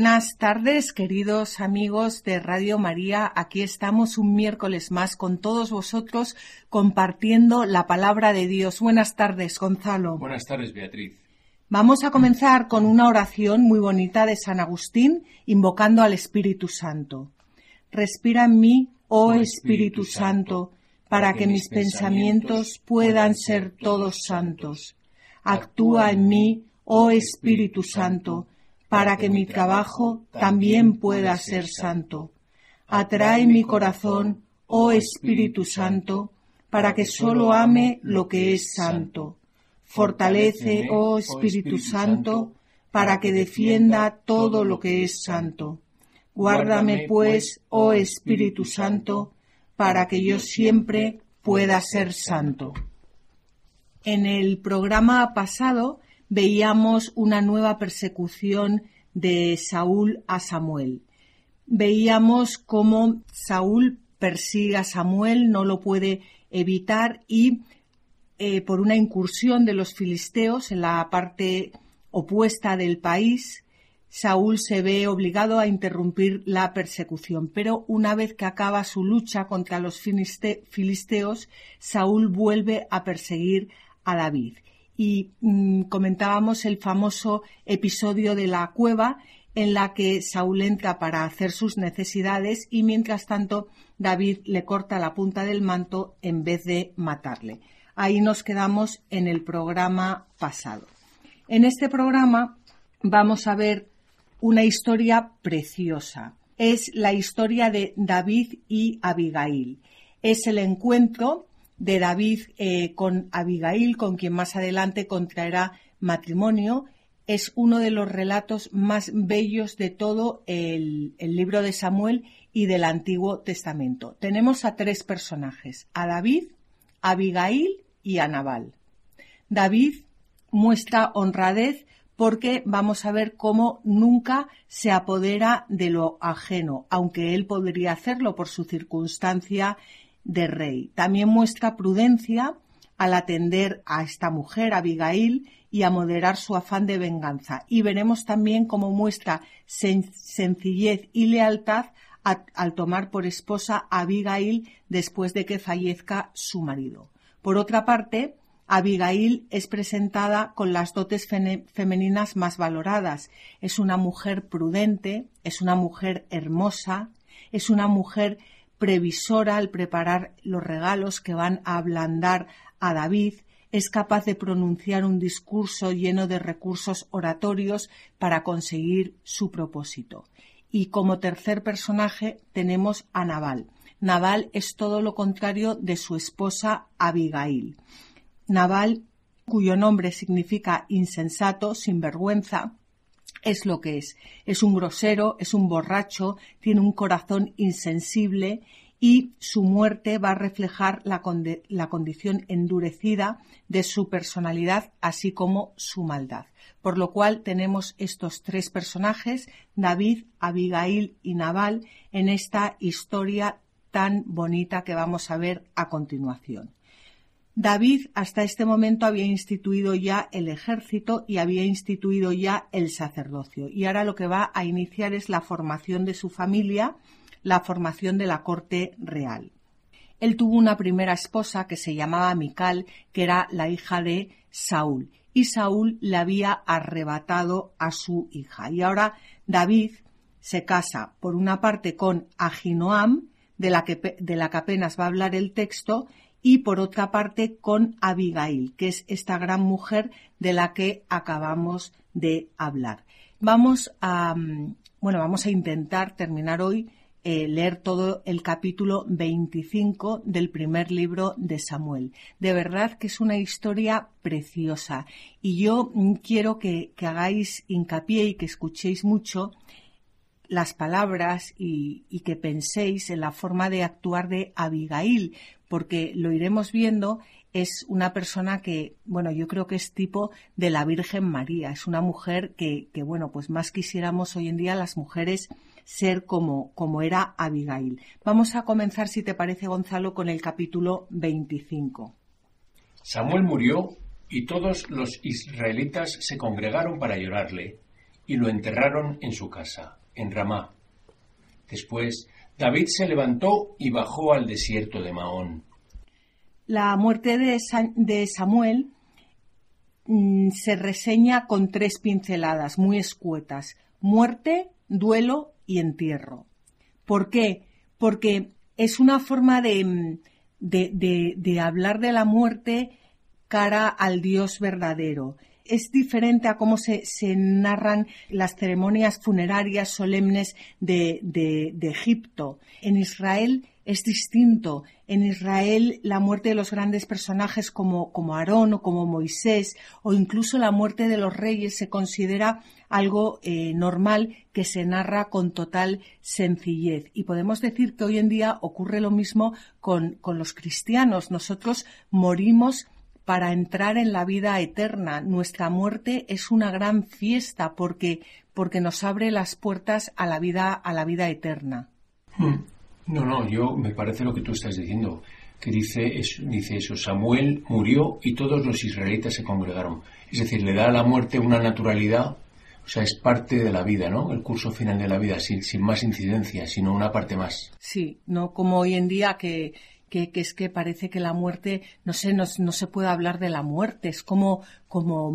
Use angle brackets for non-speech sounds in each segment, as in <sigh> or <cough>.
Buenas tardes, queridos amigos de Radio María. Aquí estamos un miércoles más con todos vosotros compartiendo la palabra de Dios. Buenas tardes, Gonzalo. Buenas tardes, Beatriz. Vamos a comenzar con una oración muy bonita de San Agustín, invocando al Espíritu Santo. Respira en mí, oh, oh Espíritu Santo, para que mis pensamientos puedan ser todos santos. Actúa en mí, oh Espíritu Santo, para que mi trabajo también pueda ser santo. Atrae mi corazón, oh Espíritu Santo, para que sólo ame lo que es santo. Fortalece, oh Espíritu Santo, para que defienda todo lo que es santo. Guárdame, pues, oh Espíritu Santo, para que yo siempre pueda ser santo. En el programa pasado veíamos una nueva persecución de Saúl a Samuel. Veíamos cómo Saúl persigue a Samuel, no lo puede evitar y eh, por una incursión de los filisteos en la parte opuesta del país, Saúl se ve obligado a interrumpir la persecución, pero una vez que acaba su lucha contra los filisteos, Saúl vuelve a perseguir a David y mm, comentábamos el famoso episodio de la cueva en la que Saúl entra para hacer sus necesidades y mientras tanto David le corta la punta del manto en vez de matarle. Ahí nos quedamos en el programa pasado. En este programa vamos a ver una historia preciosa. Es la historia de David y Abigail. Es el encuentro de David eh, con Abigail, con quien más adelante contraerá matrimonio, es uno de los relatos más bellos de todo el, libro de Samuel y del Antiguo Testamento. Tenemos a tres personajes, a David, a Abigail y a Nabal. David muestra honradez porque vamos a ver cómo nunca se apodera de lo ajeno, aunque él podría hacerlo por su circunstancia de rey. También muestra prudencia al atender a esta mujer, Abigail, y a moderar su afán de venganza. Y veremos también cómo muestra sencillez y lealtad al tomar por esposa a Abigail después de que fallezca su marido. Por otra parte, Abigail es presentada con las dotes femeninas más valoradas. Es una mujer prudente, es una mujer hermosa, es una mujer previsora al preparar los regalos que van a ablandar a David, es capaz de pronunciar un discurso lleno de recursos oratorios para conseguir su propósito. Y como tercer personaje tenemos a Naval. Naval es todo lo contrario de su esposa Abigail. Naval, cuyo nombre significa insensato, sinvergüenza, es lo que es. Es un grosero, es un borracho, tiene un corazón insensible y su muerte va a reflejar la, la, condición endurecida de su personalidad, así como su maldad. Por lo cual tenemos estos tres personajes, David, Abigail y Nabal, en esta historia tan bonita que vamos a ver a continuación. David hasta este momento había instituido ya el ejército y había instituido ya el sacerdocio. Y ahora lo que va a iniciar es la formación de su familia, la formación de la corte real. Él tuvo una primera esposa que se llamaba Mical, que era la hija de Saúl, y Saúl le había arrebatado a su hija. Y ahora David se casa por una parte con Ahinoam, de la que, de la que apenas va a hablar el texto, y por otra parte con Abigail, que es esta gran mujer de la que acabamos de hablar. Vamos a, mm, bueno, vamos a intentar terminar hoy eh, leer todo el capítulo 25 del primer libro de Samuel. De verdad que es una historia preciosa y yo mm, quiero que, hagáis hincapié y que escuchéis mucho las palabras y, que penséis en la forma de actuar de Abigail, porque lo iremos viendo, es una persona que, bueno, yo creo que es tipo de la Virgen María, es una mujer que, que bueno, pues más quisiéramos hoy en día las mujeres ser como, como era Abigail. Vamos a comenzar, si te parece, Gonzalo, con el capítulo 25. Samuel murió y todos los israelitas se congregaron para llorarle y lo enterraron en su casa, en Ramá. Después, David se levantó y bajó al desierto de Maón. La muerte de, Samuel mm, se reseña con tres pinceladas muy escuetas. Muerte, duelo y entierro. ¿Por qué? Porque es una forma de, de, hablar de la muerte cara al Dios verdadero. Es diferente a cómo se, narran las ceremonias funerarias solemnes de, de Egipto. En Israel es distinto. En Israel la muerte de los grandes personajes como, Aarón o como Moisés o incluso la muerte de los reyes se considera algo eh, normal que se narra con total sencillez. Y podemos decir que hoy en día ocurre lo mismo con los cristianos. Nosotros morimos para entrar en la vida eterna. Nuestra muerte es una gran fiesta porque, porque nos abre las puertas a la vida, a la vida eterna. Hmm. No, no, yo me parece lo que tú estás diciendo, que dice eso, dice eso, Samuel murió y todos los israelitas se congregaron. Es decir, le da a la muerte una naturalidad, o sea, es parte de la vida, ¿no? El curso final de la vida, sin, sin más incidencia, sino una parte más. Sí, no como hoy en día que, que, es que parece que la muerte, no sé, no, no, se puede hablar de la muerte, es como, como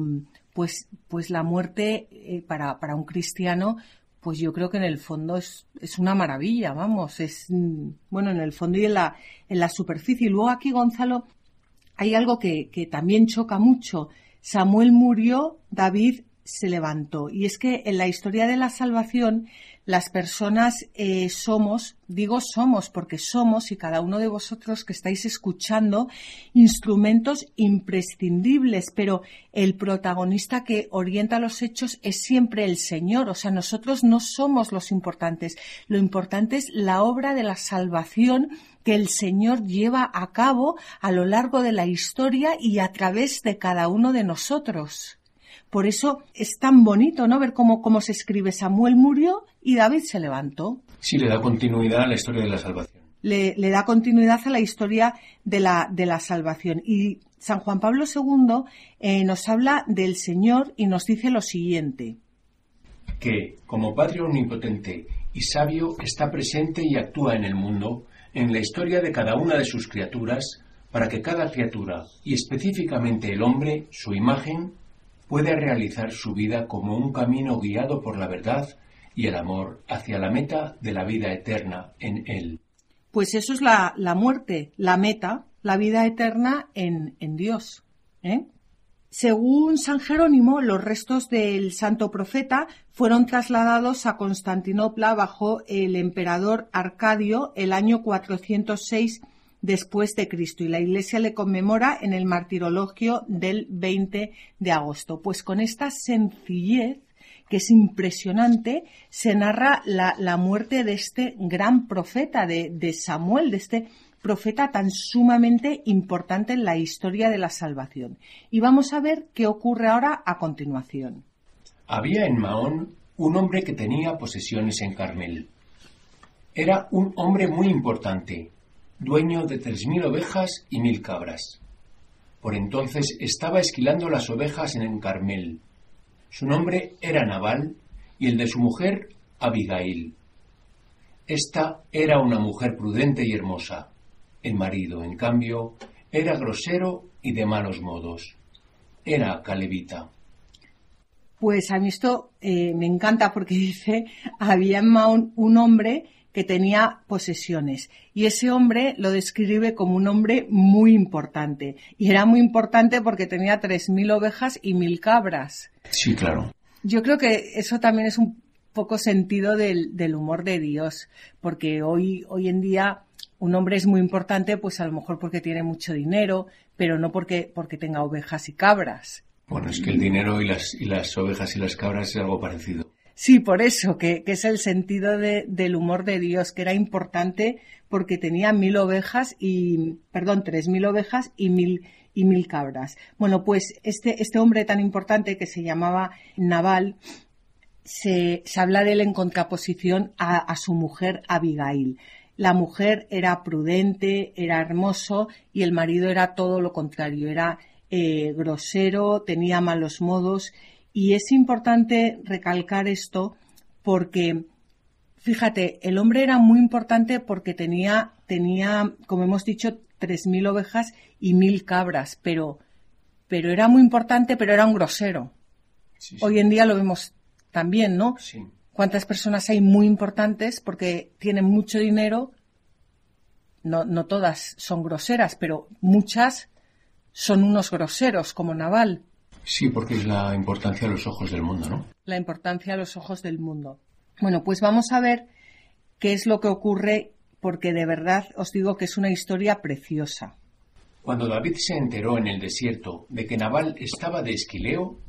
pues, pues la muerte eh, para, para un cristiano pues yo creo que en el fondo es, es, una maravilla, vamos, es, mm, bueno, en el fondo y en la, en la superficie. Y luego aquí, Gonzalo, hay algo que, que también choca mucho. Samuel murió, David se levantó. Y es que en la historia de la salvación las personas eh, somos, digo somos porque somos y cada uno de vosotros que estáis escuchando, instrumentos imprescindibles, pero el protagonista que orienta los hechos es siempre el Señor. O sea, nosotros no somos los importantes. Lo importante es la obra de la salvación que el Señor lleva a cabo a lo largo de la historia y a través de cada uno de nosotros. Por eso es tan bonito, ¿no? Ver cómo, cómo se escribe Samuel murió y David se levantó. Sí, le da continuidad a la historia de la salvación. Le, da continuidad a la historia de la, de la salvación. Y San Juan Pablo II eh, nos habla del Señor y nos dice lo siguiente. Que, como Padre omnipotente y sabio, está presente y actúa en el mundo, en la historia de cada una de sus criaturas, para que cada criatura, y específicamente el hombre, su imagen, puede realizar su vida como un camino guiado por la verdad y el amor hacia la meta de la vida eterna en Él. Pues eso es la, muerte, la meta, la vida eterna en, en Dios. ¿eh? Según San Jerónimo, los restos del santo profeta fueron trasladados a Constantinopla bajo el emperador Arcadio el año 406 después de Cristo y la Iglesia le conmemora en el martirologio del 20 de agosto. Pues con esta sencillez que es impresionante, se narra la, muerte de este gran profeta, de, de Samuel, de este profeta tan sumamente importante en la historia de la salvación. Y vamos a ver qué ocurre ahora a continuación. Había en Mahón un hombre que tenía posesiones en Carmel. Era un hombre muy importante, dueño de tres mil ovejas y mil cabras. Por entonces estaba esquilando las ovejas en el Carmel. Su nombre era Nabal y el de su mujer Abigail. Esta era una mujer prudente y hermosa. El marido, en cambio, era grosero y de malos modos. Era calevita. Pues a mí esto eh, me encanta porque <laughs> dice, había en Maón un hombre que tenía posesiones. Y ese hombre lo describe como un hombre muy importante. Y era muy importante porque tenía tres mil ovejas y mil cabras. Sí, claro. Yo creo que eso también es un poco sentido del, del humor de Dios, porque hoy, hoy en día un hombre es muy importante, pues a lo mejor porque tiene mucho dinero, pero no porque, porque tenga ovejas y cabras. Bueno, es que el dinero y las, y las ovejas y las cabras es algo parecido. Sí, por eso, que, que es el sentido de- del humor de Dios, que era importante porque tenía mil ovejas y, perdón, tres mil ovejas y mil, y mil cabras. Bueno, pues este, este hombre tan importante que se llamaba Naval, se, se habla de él en contraposición a, a su mujer Abigail. La mujer era prudente, era hermoso y el marido era todo lo contrario, era eh, grosero, tenía malos modos y es importante recalcar esto porque, fíjate, el hombre era muy importante porque tenía, tenía, como hemos dicho, tres mil ovejas y mil cabras, pero, pero era muy importante, pero era un grosero. Sí, sí. Hoy en día lo vemos también, ¿no? Sí. ¿Cuántas personas hay muy importantes porque tienen mucho dinero? No, no todas son groseras, pero muchas son unos groseros, como Naval. Sí, porque es la importancia a los ojos del mundo, ¿no? La importancia a los ojos del mundo. Bueno, pues vamos a ver qué es lo que ocurre, porque de verdad os digo que es una historia preciosa. Cuando David se enteró en el desierto de que Nabal estaba de Esquileo,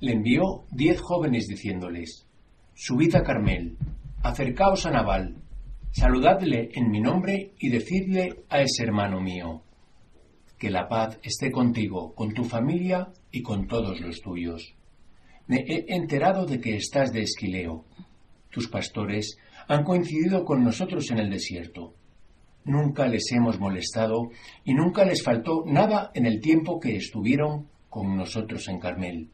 le envió diez jóvenes diciéndoles, Subid a Carmel, acercaos a Nabal, saludadle en mi nombre y decidle a ese hermano mío, que la paz esté contigo, con tu familia y con todos los tuyos. Me he enterado de que estás de Esquileo. Tus pastores han coincidido con nosotros en el desierto. Nunca les hemos molestado y nunca les faltó nada en el tiempo que estuvieron con nosotros en Carmel.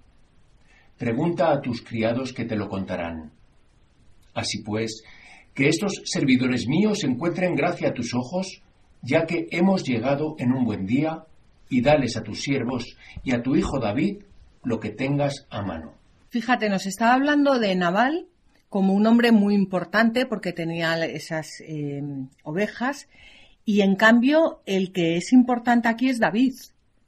Pregunta a tus criados que te lo contarán. Así pues, que estos servidores míos encuentren gracia a tus ojos, ya que hemos llegado en un buen día, y dales a tus siervos y a tu hijo David lo que tengas a mano. Fíjate, nos estaba hablando de Naval como un hombre muy importante porque tenía esas eh, ovejas y en cambio el que es importante aquí es David.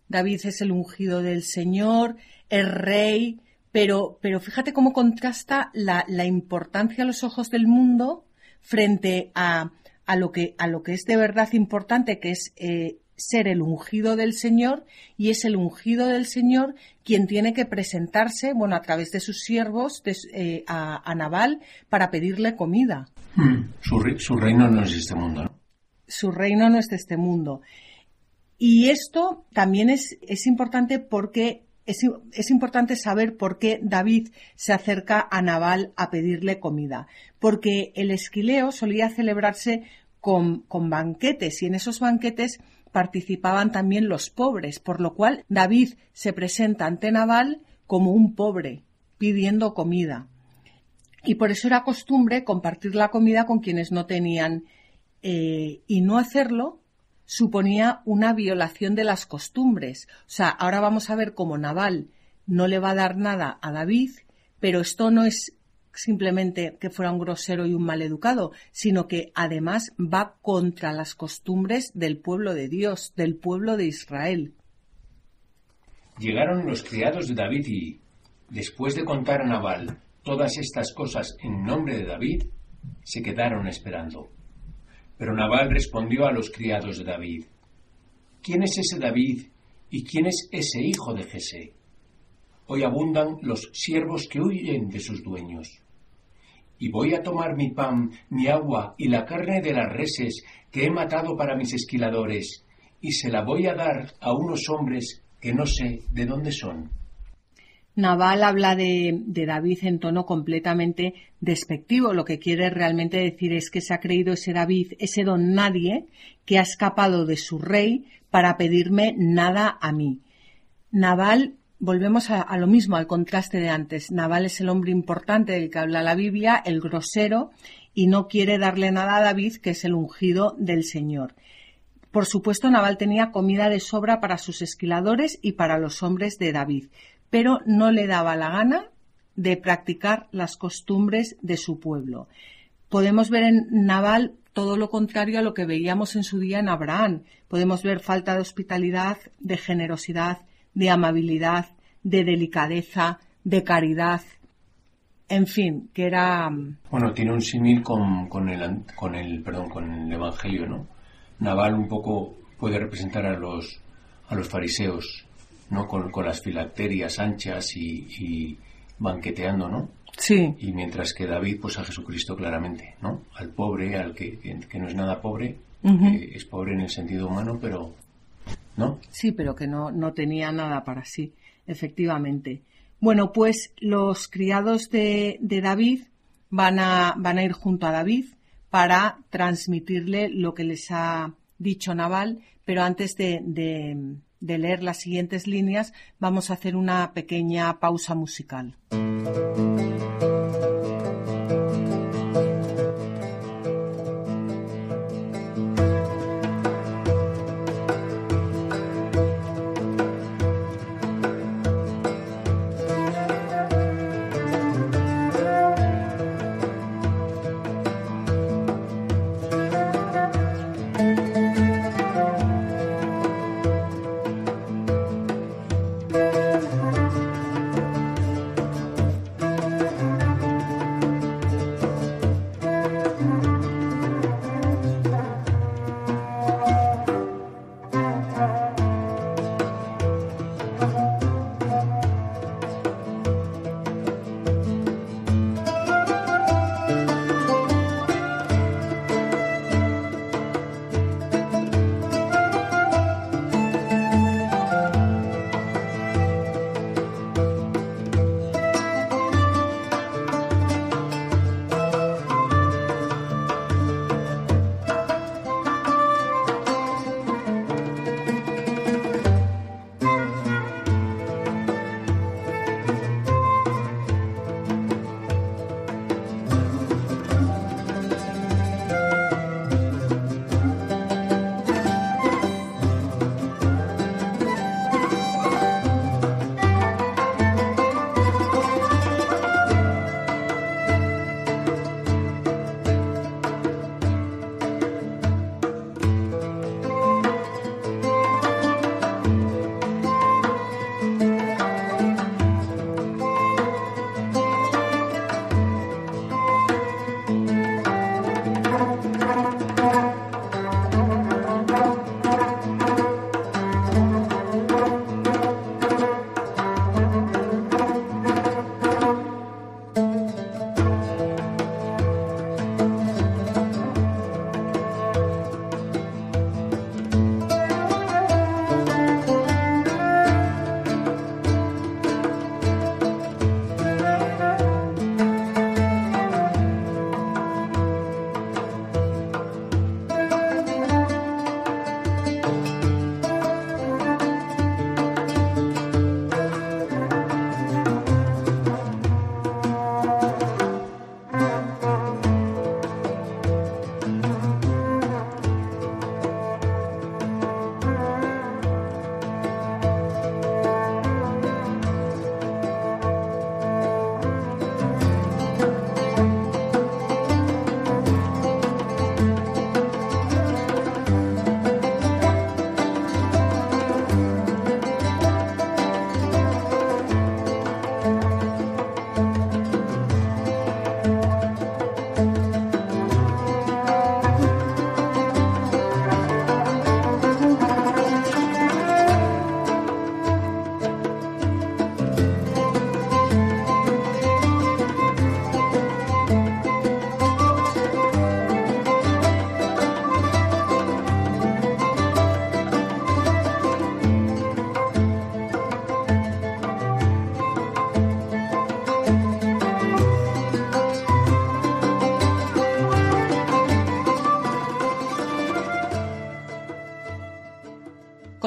David es el ungido del Señor, es rey, pero, pero fíjate cómo contrasta la, la importancia a los ojos del mundo frente a, a, lo, que, a lo que es de verdad importante, que es eh, ser el ungido del Señor y es el ungido del Señor quien tiene que presentarse, bueno, a través de sus siervos de, eh, a, a, Naval para pedirle comida. Hmm. Su, su, reino no es de este mundo, ¿no? Su reino no es de este mundo. Y esto también es, es importante porque es, es, importante saber por qué David se acerca a Naval a pedirle comida. Porque el esquileo solía celebrarse con, con banquetes y en esos banquetes participaban también los pobres, por lo cual David se presenta ante Naval como un pobre, pidiendo comida. Y por eso era costumbre compartir la comida con quienes no tenían, eh, y no hacerlo suponía una violación de las costumbres. O sea, ahora vamos a ver cómo Naval no le va a dar nada a David, pero esto no es simplemente que fuera un grosero y un maleducado, sino que además va contra las costumbres del pueblo de Dios, del pueblo de Israel. Llegaron los criados de David y, después de contar a Nabal todas estas cosas en nombre de David, se quedaron esperando. Pero Nabal respondió a los criados de David, ¿quién es ese David y quién es ese hijo de Jesé? Hoy abundan los siervos que huyen de sus dueños. Y voy a tomar mi pan, mi agua y la carne de las reses que he matado para mis esquiladores, y se la voy a dar a unos hombres que no sé de dónde son. Naval habla de, David en tono completamente despectivo. Lo que quiere realmente decir es que se ha creído ese David, ese don nadie, que ha escapado de su rey para pedirme nada a mí. Naval volvemos a, a, lo mismo, al contraste de antes. Naval es el hombre importante del que habla la Biblia, el grosero, y no quiere darle nada a David, que es el ungido del Señor. Por supuesto, Naval tenía comida de sobra para sus esquiladores y para los hombres de David, pero no le daba la gana de practicar las costumbres de su pueblo. Podemos ver en Naval todo lo contrario a lo que veíamos en su día en Abraham. Podemos ver falta de hospitalidad, de generosidad, de amabilidad, de delicadeza, de caridad. En fin, que era. Bueno, tiene un símil con, con, el, con, el, perdón, con el Evangelio, ¿no? Naval un poco puede representar a los, a los fariseos, ¿no? Con, con las filacterias anchas y, y, banqueteando, ¿no? Sí. Y mientras que David, pues a Jesucristo claramente, ¿no? Al pobre, al que, que no es nada pobre, que es pobre en el sentido humano, pero ¿no? Sí, pero que no, no tenía nada para sí, efectivamente. Bueno, pues los criados de, de David van a, van a ir junto a David para transmitirle lo que les ha dicho Naval, pero antes de, de, de leer las siguientes líneas vamos a hacer una pequeña pausa musical.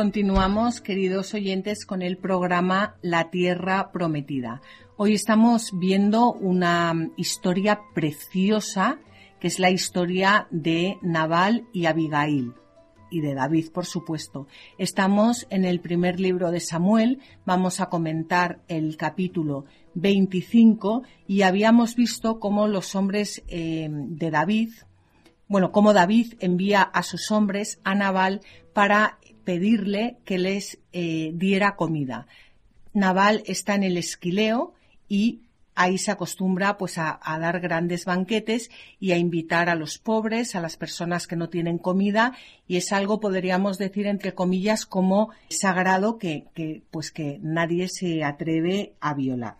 Continuamos, queridos oyentes, con el programa La Tierra Prometida. Hoy estamos viendo una historia preciosa, que es la historia de Nabal y Abigail y de David, por supuesto. Estamos en el primer libro de Samuel, vamos a comentar el capítulo 25 y habíamos visto cómo los hombres eh, de David, bueno, cómo David envía a sus hombres a Nabal para pedirle que les eh, diera comida. Naval está en el esquileo y ahí se acostumbra pues a, dar grandes banquetes y a invitar a los pobres, a las personas que no tienen comida y es algo podríamos decir entre comillas como sagrado que, pues que nadie se atreve a violar.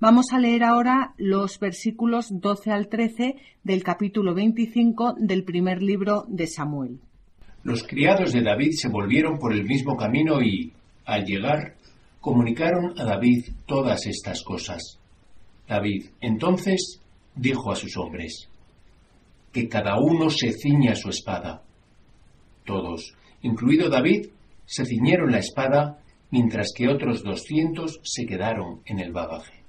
Vamos a leer ahora los versículos 12 al 13 del capítulo 25 del primer libro de Samuel. Los criados de David se volvieron por el mismo camino y, al llegar, comunicaron a David todas estas cosas. David entonces dijo a sus hombres, que cada uno se ciña su espada. Todos, incluido David, se ciñeron la espada, mientras que otros doscientos se quedaron en el bagaje.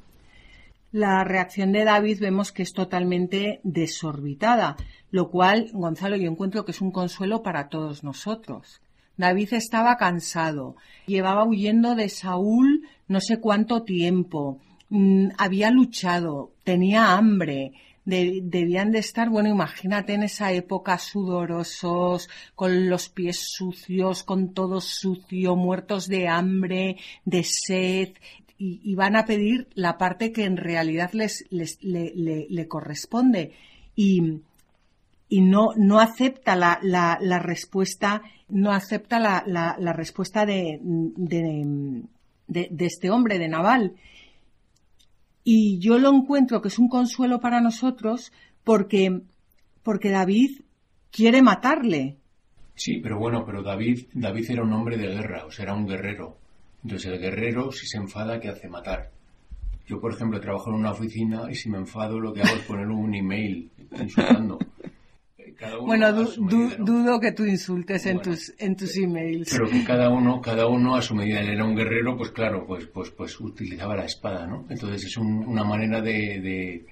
La reacción de David vemos que es totalmente desorbitada, lo cual, Gonzalo, yo encuentro que es un consuelo para todos nosotros. David estaba cansado, llevaba huyendo de Saúl no sé cuánto tiempo, mm, había luchado, tenía hambre, debían de estar, bueno, imagínate en esa época sudorosos, con los pies sucios, con todo sucio, muertos de hambre, de sed, y, van a pedir la parte que en realidad les, les le, corresponde. Y, y no, no acepta la, la, la respuesta, no acepta la, la respuesta de, de, de, este hombre, de Naval. Y yo lo encuentro que es un consuelo para nosotros porque, porque David quiere matarle. Sí, pero bueno, pero David, David era un hombre de guerra, o sea, era un guerrero. Entonces el guerrero, si se enfada, ¿qué hace? Matar. Yo, por ejemplo, trabajo en una oficina y si me enfado lo que hago es poner un email insultando bueno, dudo que tú insultes en tus en tus emails. Pero que cada uno cada uno a su medida. Él era un guerrero, pues claro, pues pues pues utilizaba la espada, ¿no? Entonces es una manera de,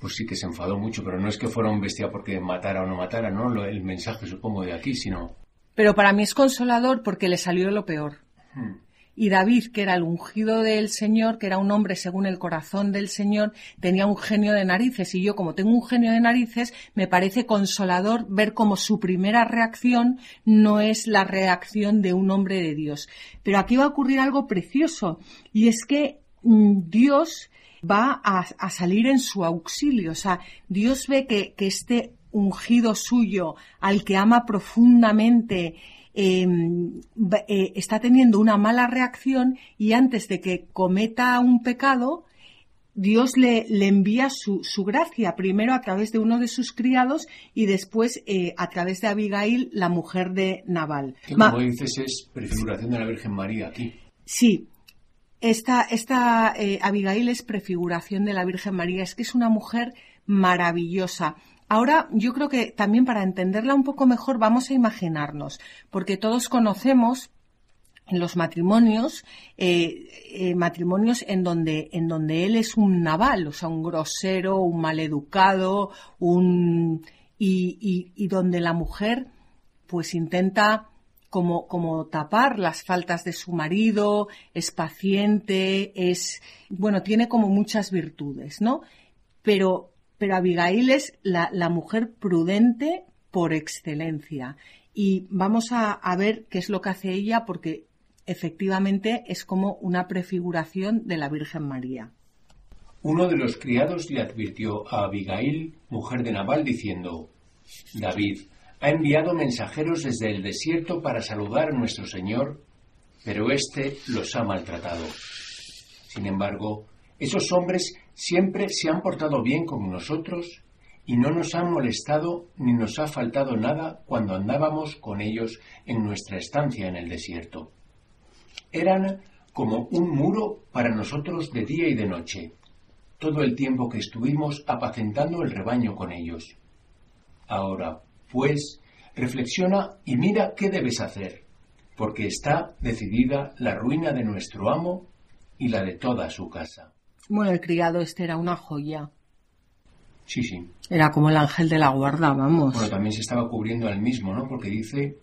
pues sí que se enfadó mucho, pero no es que fuera un bestia porque matara o no matara, ¿no? el mensaje supongo de aquí, sino. Pero para mí es consolador porque le salió lo peor. Hmm. Y David, que era el ungido del Señor, que era un hombre según el corazón del Señor, tenía un genio de narices. Y yo, como tengo un genio de narices, me parece consolador ver cómo su primera reacción no es la reacción de un hombre de Dios. Pero aquí va a ocurrir algo precioso. Y es que mm, Dios va a, salir en su auxilio. O sea, Dios ve que, que este ungido suyo, al que ama profundamente, Em, eh, está teniendo una mala reacción y antes de que cometa un pecado, Dios le, le envía su, su, gracia, primero a través de uno de sus criados y después eh, a través de Abigail, la mujer de Naval. como dices, es prefiguración de la Virgen María aquí. Sí, esta, esta eh, Abigail es prefiguración de la Virgen María, es que es una mujer maravillosa. Ahora, yo creo que también para entenderla un poco mejor vamos a imaginarnos, porque todos conocemos los matrimonios, eh, eh, matrimonios en donde, en donde él es un naval, o sea, un grosero, un maleducado, un, y, y, donde la mujer, pues intenta como, como tapar las faltas de su marido, es paciente, es, bueno, tiene como muchas virtudes, ¿no? Pero pero Abigail es la, mujer prudente por excelencia. Y vamos a, ver qué es lo que hace ella porque efectivamente es como una prefiguración de la Virgen María. Uno de los criados le advirtió a Abigail, mujer de Nabal, diciendo, David ha enviado mensajeros desde el desierto para saludar a nuestro Señor, pero éste los ha maltratado. Sin embargo, esos hombres siempre se han portado bien con nosotros y no nos han molestado ni nos ha faltado nada cuando andábamos con ellos en nuestra estancia en el desierto. Eran como un muro para nosotros de día y de noche, todo el tiempo que estuvimos apacentando el rebaño con ellos. Ahora, pues, reflexiona y mira qué debes hacer, porque está decidida la ruina de nuestro amo y la de toda su casa. Bueno, el criado este era una joya. Sí, sí. Era como el ángel de la guarda, vamos. Bueno, también se estaba cubriendo al mismo, ¿no? Porque dice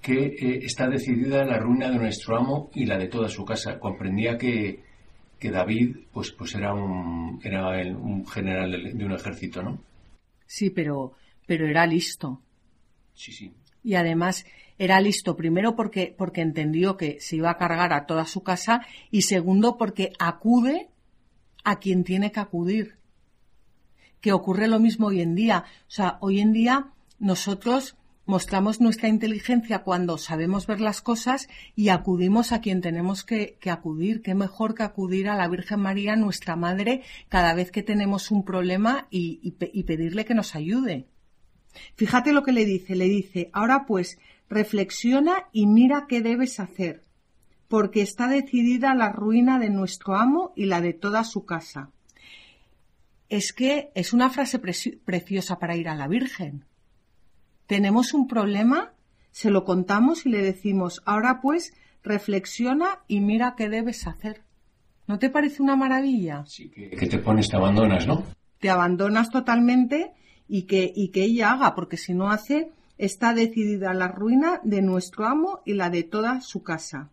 que eh, está decidida la ruina de nuestro amo y la de toda su casa. Comprendía que, que David, pues, pues era un, era un general de, un ejército, ¿no? Sí, pero, pero era listo. Sí, sí. Y además era listo primero porque, porque entendió que se iba a cargar a toda su casa y segundo porque acude a quien tiene que acudir. Que ocurre lo mismo hoy en día. O sea, hoy en día nosotros mostramos nuestra inteligencia cuando sabemos ver las cosas y acudimos a quien tenemos que, acudir. Qué mejor que acudir a la Virgen María, nuestra Madre, cada vez que tenemos un problema y, y pedirle que nos ayude. Fíjate lo que le dice. Le dice, ahora pues, reflexiona y mira qué debes hacer, porque está decidida la ruina de nuestro amo y la de toda su casa. Es que es una frase preciosa para ir a la Virgen tenemos un problema, se lo contamos y le decimos, ahora pues reflexiona y mira qué debes hacer. ¿No te parece una maravilla? Sí, que, te pones, te abandonas, ¿no? Te abandonas totalmente y que, y que ella haga, porque si no hace, está decidida la ruina de nuestro amo y la de toda su casa.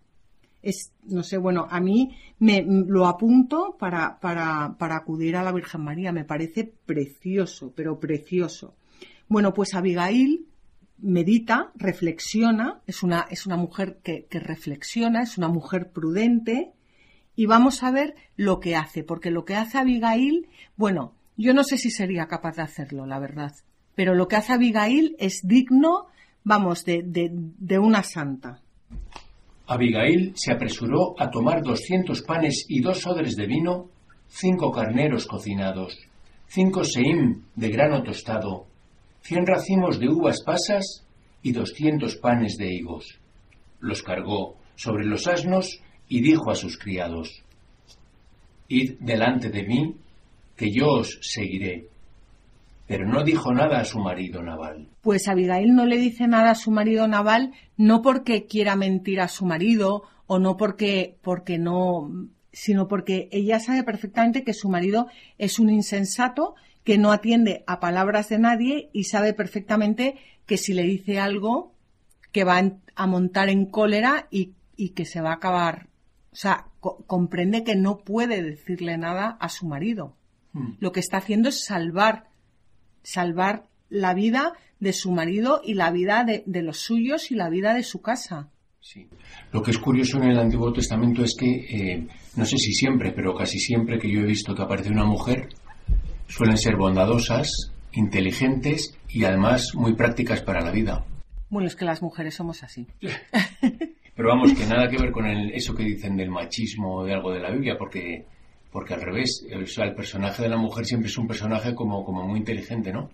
Es, no sé, bueno, a mí me lo apunto para, para, para acudir a la Virgen María. Me parece precioso, pero precioso. Bueno, pues Abigail medita, reflexiona, es una, es una mujer que, reflexiona, es una mujer prudente, y vamos a ver lo que hace, porque lo que hace Abigail, bueno, yo no sé si sería capaz de hacerlo, la verdad, pero lo que hace Abigail es digno, vamos, de, de, de una santa. Abigail se apresuró a tomar doscientos panes y dos odres de vino, cinco carneros cocinados, cinco seim de grano tostado, cien racimos de uvas pasas y doscientos panes de higos. Los cargó sobre los asnos y dijo a sus criados, Id delante de mí, que yo os seguiré. Pero no dijo nada a su marido Naval. Pues Abigail no le dice nada a su marido Naval, no porque quiera mentir a su marido o no porque, porque no, sino porque ella sabe perfectamente que su marido es un insensato que no atiende a palabras de nadie y sabe perfectamente que si le dice algo que va a montar en cólera y, que se va a acabar. O sea, comprende que no puede decirle nada a su marido. Hmm. Lo que está haciendo es salvar, salvar la vida de su marido y la vida de, los suyos y la vida de su casa. Sí. Lo que es curioso en el Antiguo Testamento es que, eh, no sé si siempre, pero casi siempre que yo he visto que aparece una mujer, suelen ser bondadosas, inteligentes y además muy prácticas para la vida. Bueno, es que las mujeres somos así. <laughs> Pero vamos, que <laughs> nada que ver con eso que dicen del machismo o de algo de la Biblia, porque, porque al revés, el, el personaje de la mujer siempre es un personaje como, como muy inteligente, ¿no?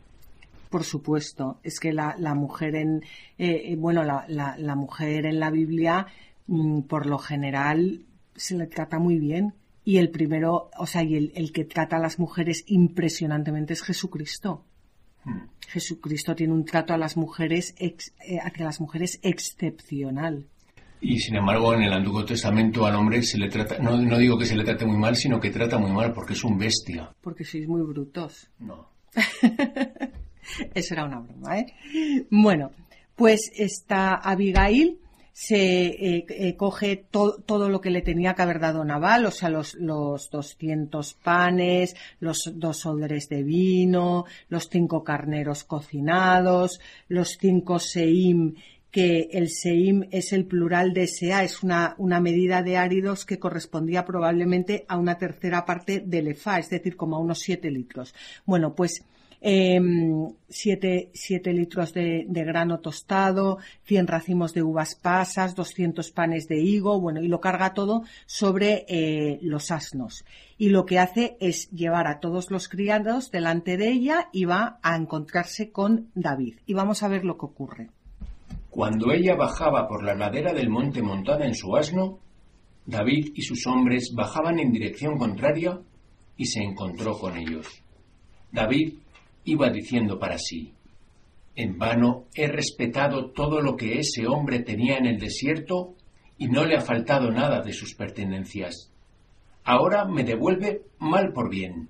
Por supuesto, es que la, mujer en, eh, eh, bueno, la, la, mujer en la Biblia, mm, por lo general, se le trata muy bien y el primero, o sea, y el, que trata a las mujeres impresionantemente es Jesucristo. Hmm. Jesucristo tiene un trato a las mujeres ex, eh, hacia las mujeres excepcional. Y sin embargo, en el Antiguo Testamento al hombre se le trata, no, no digo que se le trate muy mal, sino que trata muy mal porque es un bestia. Porque sois muy brutos. No. <laughs> Eso era una broma, ¿eh? Bueno, pues está Abigail se eh, eh, coge todo lo que le tenía que haber dado Naval, o sea, los, los 200 panes, los dos odres de vino, los cinco carneros cocinados, los cinco seim, que el seim es el plural de sea, es una, una medida de áridos que correspondía probablemente a una tercera parte del EFA, es decir, como a unos 7 litros. Bueno, pues 7 em, litros de, grano tostado, 100 racimos de uvas pasas, 200 panes de higo, bueno, y lo carga todo sobre eh, los asnos. Y lo que hace es llevar a todos los criados delante de ella y va a encontrarse con David. Y vamos a ver lo que ocurre. Cuando ella bajaba por la ladera del monte montada en su asno, David y sus hombres bajaban en dirección contraria y se encontró con ellos. David iba diciendo para sí, en vano he respetado todo lo que ese hombre tenía en el desierto y no le ha faltado nada de sus pertenencias. Ahora me devuelve mal por bien.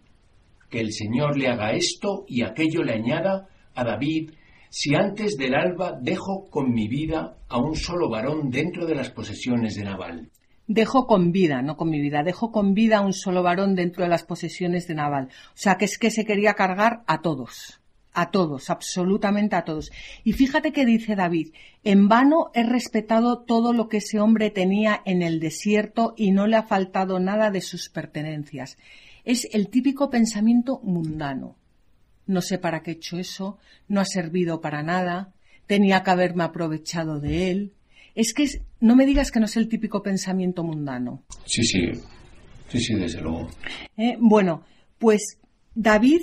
Que el Señor le haga esto y aquello le añada a David si antes del alba dejo con mi vida a un solo varón dentro de las posesiones de Naval dejo con vida, no con mi vida, dejo con vida a un solo varón dentro de las posesiones de Naval. O sea, que es que se quería cargar a todos, a todos, absolutamente a todos. Y fíjate que dice David, en vano he respetado todo lo que ese hombre tenía en el desierto y no le ha faltado nada de sus pertenencias. Es el típico pensamiento mundano. No sé para qué he hecho eso, no ha servido para nada, tenía que haberme aprovechado de él. Es que es- no me digas que no es el típico pensamiento mundano. Sí, sí, sí, sí, desde luego. ¿eh? Bueno, pues David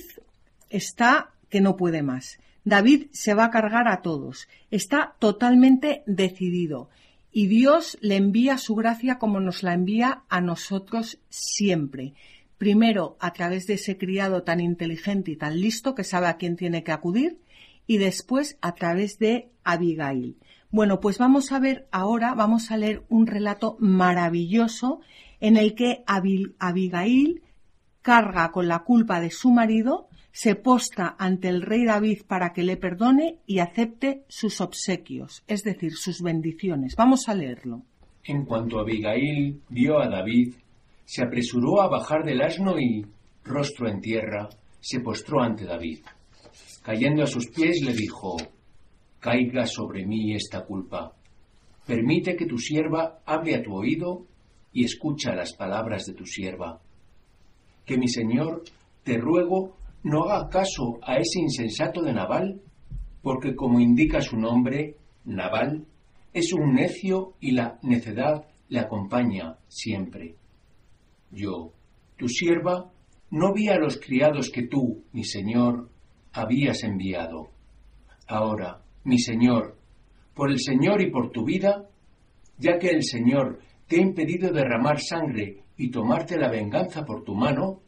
está que no puede más. David se va a cargar a todos. Está totalmente decidido. Y Dios le envía su gracia como nos la envía a nosotros siempre. Primero, a través de ese criado tan inteligente y tan listo que sabe a quién tiene que acudir. Y después a través de Abigail. Bueno, pues vamos a ver ahora, vamos a leer un relato maravilloso en el que Abigail carga con la culpa de su marido, se posta ante el rey David para que le perdone y acepte sus obsequios, es decir, sus bendiciones. Vamos a leerlo. En cuanto Abigail vio a David, se apresuró a bajar del asno y, rostro en tierra, se postró ante David. Cayendo a sus pies le dijo, Caiga sobre mí esta culpa. Permite que tu sierva hable a tu oído y escucha las palabras de tu sierva. Que mi señor, te ruego, no haga caso a ese insensato de Nabal, porque como indica su nombre, Nabal, es un necio y la necedad le acompaña siempre. Yo, tu sierva, no vi a los criados que tú, mi señor, habías enviado. Ahora, mi señor, por el Señor y por tu vida, ya que el Señor te ha impedido derramar sangre y tomarte la venganza por tu mano,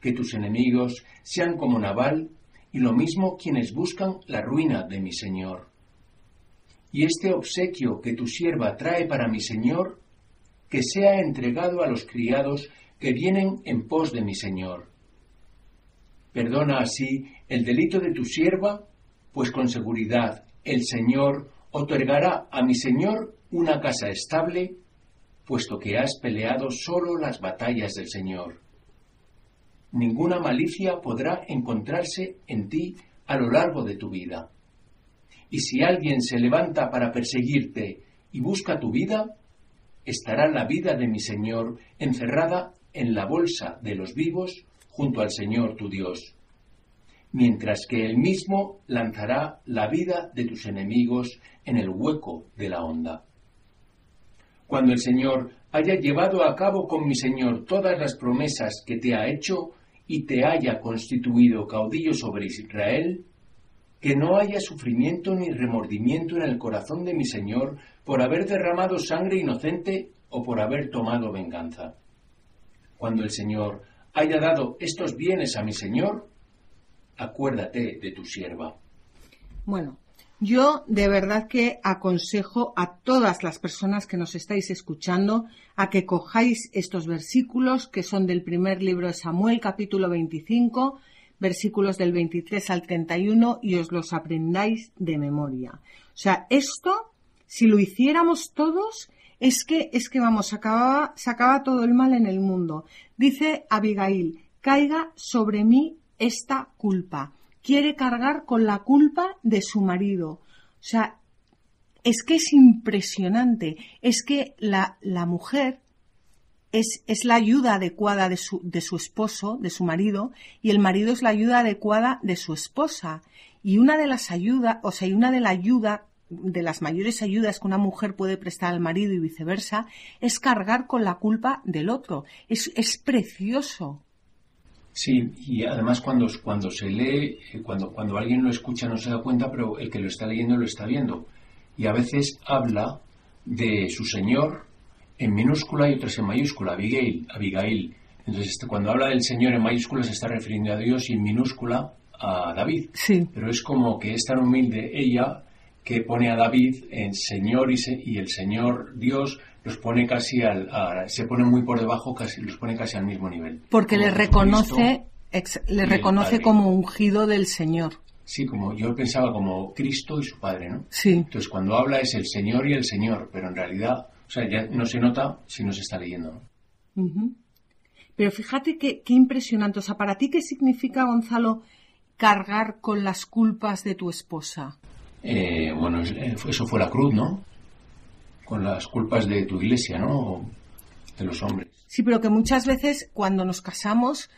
que tus enemigos sean como Nabal y lo mismo quienes buscan la ruina de mi Señor. Y este obsequio que tu sierva trae para mi Señor, que sea entregado a los criados que vienen en pos de mi Señor. Perdona así el delito de tu sierva, pues con seguridad el Señor otorgará a mi Señor una casa estable, puesto que has peleado solo las batallas del Señor. Ninguna malicia podrá encontrarse en ti a lo largo de tu vida. Y si alguien se levanta para perseguirte y busca tu vida, estará la vida de mi Señor encerrada en la bolsa de los vivos junto al Señor tu Dios, mientras que Él mismo lanzará la vida de tus enemigos en el hueco de la honda. Cuando el Señor haya llevado a cabo con mi Señor todas las promesas que te ha hecho y te haya constituido caudillo sobre Israel, que no haya sufrimiento ni remordimiento en el corazón de mi Señor por haber derramado sangre inocente o por haber tomado venganza. Cuando el Señor haya dado estos bienes a mi Señor, acuérdate de tu sierva. Bueno, yo de verdad que aconsejo a todas las personas que nos estáis escuchando a que cojáis estos versículos que son del primer libro de Samuel, capítulo 25, versículos del 23 al 31 y os los aprendáis de memoria. O sea, esto, si lo hiciéramos todos, es que, es que vamos, se acababa, se acaba todo el mal en el mundo. Dice Abigail, caiga sobre mí esta culpa. Quiere cargar con la culpa de su marido. O sea, es que es impresionante. Es que la, la mujer es, es, la ayuda adecuada de su, de su esposo, de su marido, y el marido es la ayuda adecuada de su esposa. Y una de las ayudas, o sea, y una de la ayuda, de las mayores ayudas que una mujer puede prestar al marido y viceversa, es cargar con la culpa del otro. Es, es precioso. Sí, y además cuando, cuando se lee, eh, cuando, cuando alguien lo escucha no se da cuenta, pero el que lo está leyendo lo está viendo. Y a veces habla de su Señor en minúscula y otras en mayúscula, Abigail, Abigail. Entonces, este, cuando habla del Señor en mayúscula se está refiriendo a Dios y en minúscula a David. Sí. Pero es como que es tan humilde ella que pone a David en Señor y, se, y el Señor Dios los pone casi al, a, se pone muy por debajo, casi los pone casi al mismo nivel. Porque le reconoce, ex, le reconoce como ungido del Señor. Sí, como yo pensaba como Cristo y su Padre, ¿no? Sí. Entonces cuando habla es el Señor y el Señor, pero en realidad, o sea, ya no se nota si no se está leyendo, ¿no? Uh -huh. Pero fíjate qué, qué impresionante. O sea, ¿para ti qué significa, Gonzalo, cargar con las culpas de tu esposa? Eh, bueno, eso fue la cruz, ¿no? Con las culpas de tu iglesia, ¿no? De los hombres. Sí, pero que muchas veces cuando nos casamos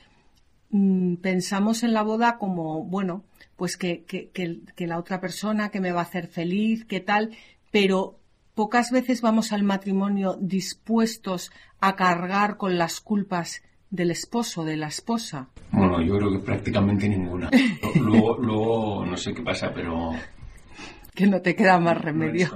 mmm, pensamos en la boda como, bueno, pues que, que, que, la otra persona que me va a hacer feliz, qué tal, pero pocas veces vamos al matrimonio dispuestos a cargar con las culpas del esposo, de la esposa. Bueno, yo creo que prácticamente ninguna. <laughs> Luego, luego no sé qué pasa, pero... Que no te queda más remedio.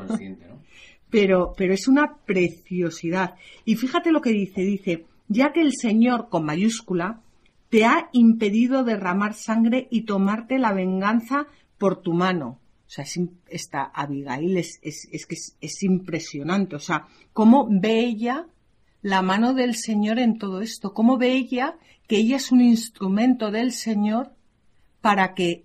Pero, pero es una preciosidad. Y fíjate lo que dice, dice, ya que el Señor, con mayúscula, te ha impedido derramar sangre y tomarte la venganza por tu mano. O sea, esta Abigail es, es, que es, impresionante. O sea, cómo ve ella la mano del Señor en todo esto. Cómo ve ella que ella es un instrumento del Señor para que,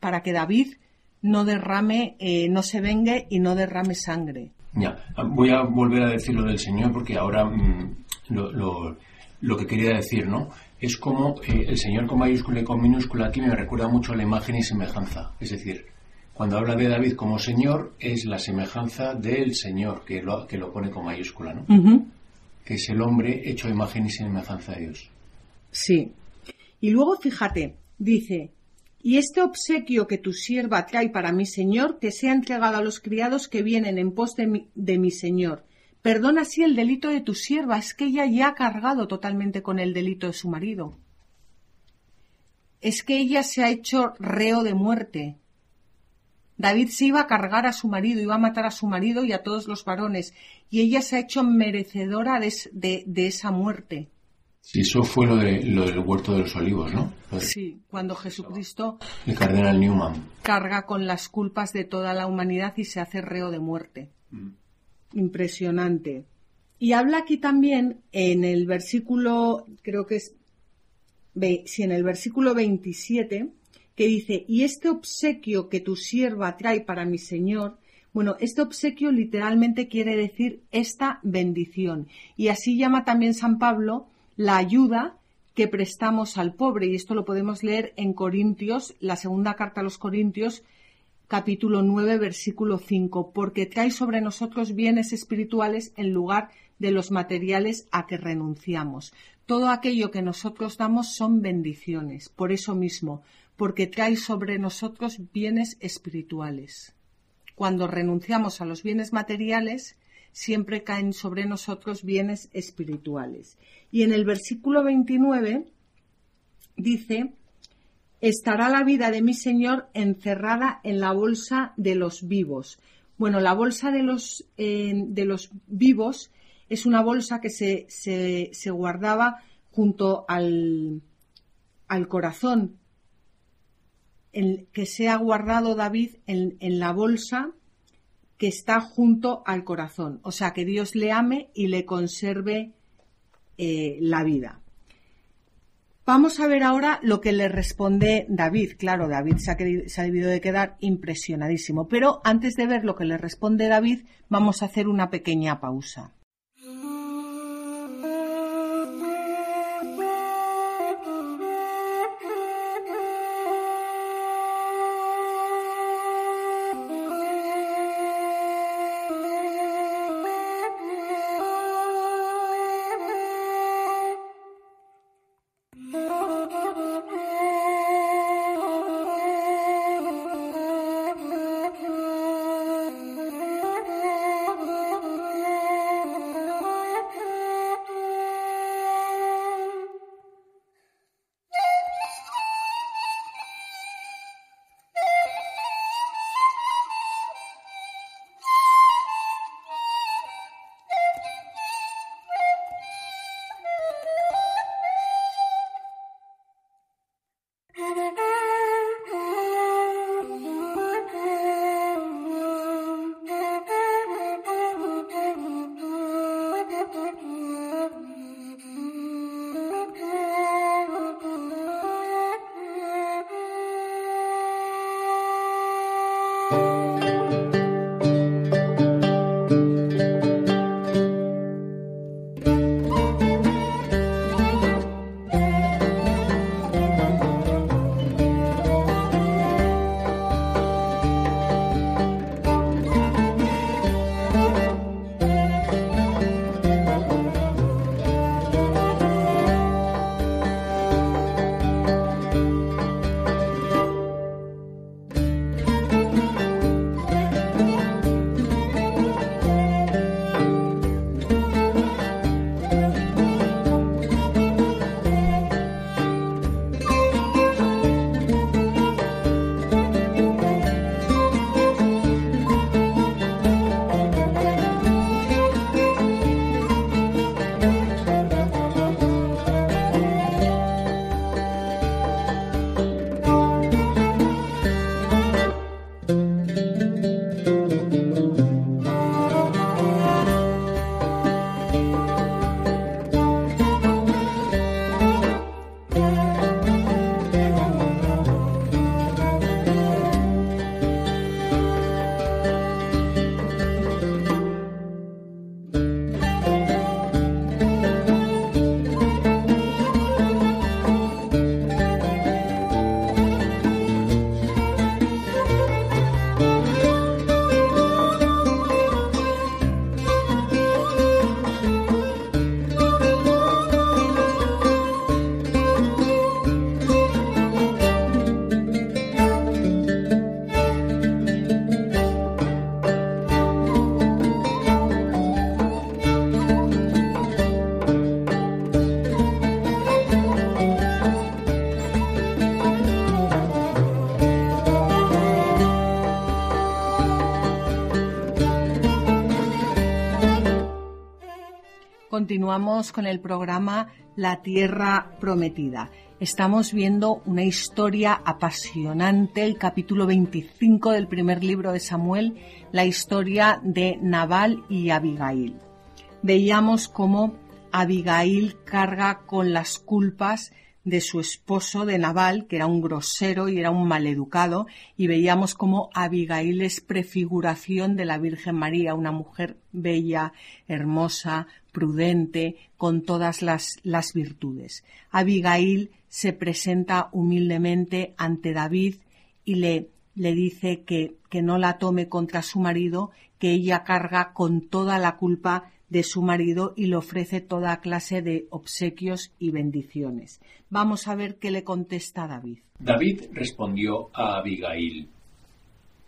para que David no derrame, eh, no se vengue y no derrame sangre. Ya, voy a volver a decir lo del Señor porque ahora mm, lo, lo, que quería decir, ¿no? Es como eh, el Señor con mayúscula y con minúscula aquí me recuerda mucho a la imagen y semejanza. Es decir, cuando habla de David como Señor, es la semejanza del Señor, que lo, que lo pone con mayúscula, ¿no? Que es el hombre hecho a imagen y semejanza de Dios. Sí. Y luego fíjate, dice, y este obsequio que tu sierva trae para mi señor, que sea entregado a los criados que vienen en pos de mi, señor, Perdona así el delito de tu sierva, es que ella ya ha cargado totalmente con el delito de su marido. Es que ella se ha hecho reo de muerte. David se iba a cargar a su marido, iba a matar a su marido y a todos los varones, y ella se ha hecho merecedora de, esa muerte. Sí, eso fue lo, de, lo del huerto de los olivos, ¿no? Sí, cuando Jesucristo... El cardenal Newman. Carga con las culpas de toda la humanidad y se hace reo de muerte. Mm impresionante. Y habla aquí también en el versículo, creo que es, si en el versículo 27, que dice, y este obsequio que tu sierva trae para mi Señor, bueno, este obsequio literalmente quiere decir esta bendición. Y así llama también San Pablo la ayuda que prestamos al pobre. Y esto lo podemos leer en Corintios, la segunda carta a los Corintios, capítulo 9, versículo 5, porque trae sobre nosotros bienes espirituales en lugar de los materiales a que renunciamos. Todo aquello que nosotros damos son bendiciones, por eso mismo, porque trae sobre nosotros bienes espirituales. Cuando renunciamos a los bienes materiales, siempre caen sobre nosotros bienes espirituales. Y en el versículo 29 dice, estará la vida de mi Señor encerrada en la bolsa de los vivos. Bueno, la bolsa de los, de los vivos es una bolsa que se, se, guardaba junto al, al corazón, que se ha guardado David en, en la bolsa que está junto al corazón. O sea, que Dios le ame y le conserve eh, la vida. Vamos a ver ahora lo que le responde David. Claro, David se ha, se ha, debido de quedar impresionadísimo. Pero antes de ver lo que le responde David, vamos a hacer una pequeña pausa. Continuamos con el programa La Tierra Prometida. Estamos viendo una historia apasionante, el capítulo 25 del primer libro de Samuel, la historia de Nabal y Abigail. Veíamos cómo Abigail carga con las culpas de su esposo de Nabal, que era un grosero y era un maleducado, y veíamos cómo Abigail es prefiguración de la Virgen María, una mujer bella, hermosa, prudente, con todas las, las virtudes. Abigail se presenta humildemente ante David y le, le dice que, que no la tome contra su marido, que ella carga con toda la culpa de su marido y le ofrece toda clase de obsequios y bendiciones. Vamos a ver qué le contesta David. David respondió a Abigail,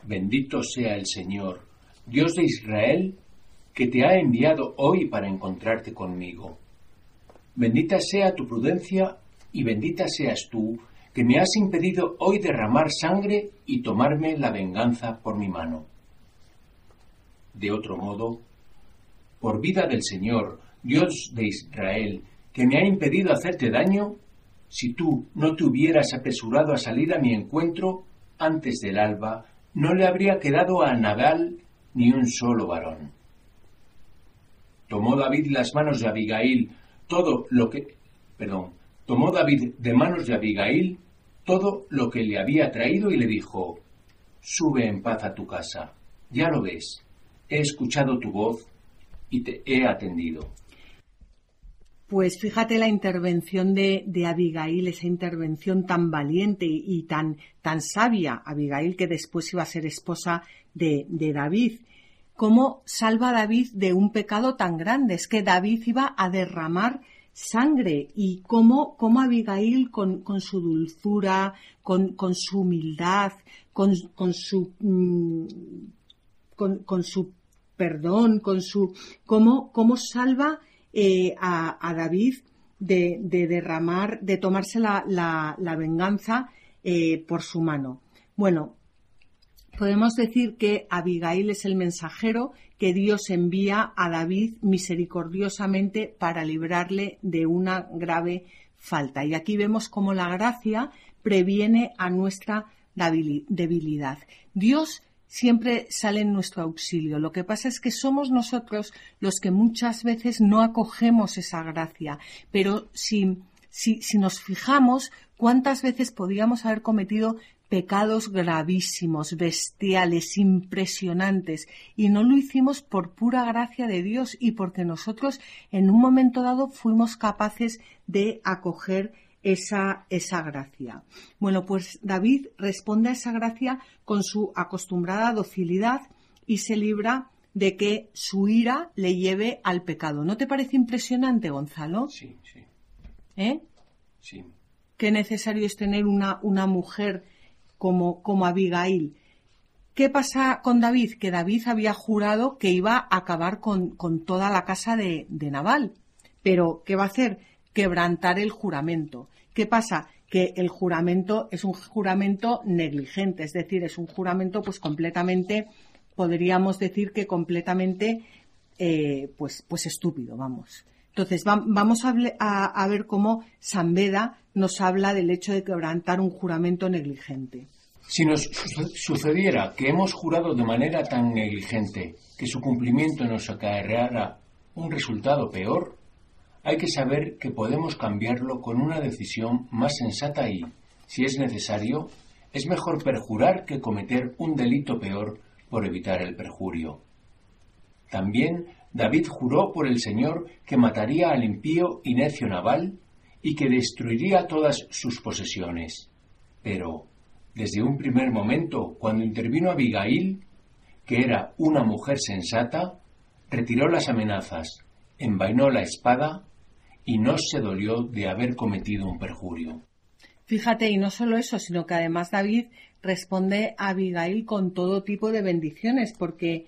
Bendito sea el Señor, Dios de Israel, que te ha enviado hoy para encontrarte conmigo. Bendita sea tu prudencia y bendita seas tú, que me has impedido hoy derramar sangre y tomarme la venganza por mi mano. De otro modo, por vida del Señor, Dios de Israel, que me ha impedido hacerte daño, si tú no te hubieras apresurado a salir a mi encuentro antes del alba, no le habría quedado a Nabal ni un solo varón. Tomó David las manos de Abigail todo lo que perdón, tomó David de manos de Abigail todo lo que le había traído y le dijo Sube en paz a tu casa. Ya lo ves. He escuchado tu voz y te he atendido. Pues fíjate la intervención de, Abigail, esa intervención tan valiente y, tan, tan sabia, Abigail, que después iba a ser esposa de, David. Cómo salva a David de un pecado tan grande. Es que David iba a derramar sangre y cómo, cómo Abigail con, su dulzura, con, su humildad, con, su, mm, con, su perdón, con su cómo, cómo salva eh, a, David de, derramar, de tomarse la, venganza eh, por su mano. Bueno, podemos decir que Abigail es el mensajero que Dios envía a David misericordiosamente para librarle de una grave falta. Y aquí vemos cómo la gracia previene a nuestra debilidad. Dios siempre sale en nuestro auxilio. Lo que pasa es que somos nosotros los que muchas veces no acogemos esa gracia. Pero si, si, nos fijamos, ¿cuántas veces podríamos haber cometido pecados gravísimos, bestiales, impresionantes, y no lo hicimos por pura gracia de Dios y porque nosotros en un momento dado fuimos capaces de acoger esa, esa gracia. Bueno, pues David responde a esa gracia con su acostumbrada docilidad y se libra de que su ira le lleve al pecado. ¿No te parece impresionante, Gonzalo? Sí, sí. ¿Eh? Sí. Qué necesario es tener una, una mujer como, como Abigail. ¿Qué pasa con David? Que David había jurado que iba a acabar con, con toda la casa de, de Nabal. Pero, ¿qué va a hacer? quebrantar el juramento. ¿Qué pasa? Que el juramento es un juramento negligente, es decir, es un juramento pues completamente, podríamos decir que completamente eh, pues, pues estúpido, vamos. Entonces, vamos a, ver cómo San Beda nos habla del hecho de quebrantar un juramento negligente. Si nos sucediera que hemos jurado de manera tan negligente que su cumplimiento nos acarreara un resultado peor, hay que saber que podemos cambiarlo con una decisión más sensata y, si es necesario, es mejor perjurar que cometer un delito peor por evitar el perjurio. También David juró por el Señor que mataría al impío y necio Nabal y que destruiría todas sus posesiones. Pero, desde un primer momento, cuando intervino Abigail, que era una mujer sensata, retiró las amenazas, envainó la espada y no se dolió de haber cometido un perjurio. Fíjate, y no solo eso, sino que además David responde a Abigail con todo tipo de bendiciones, porque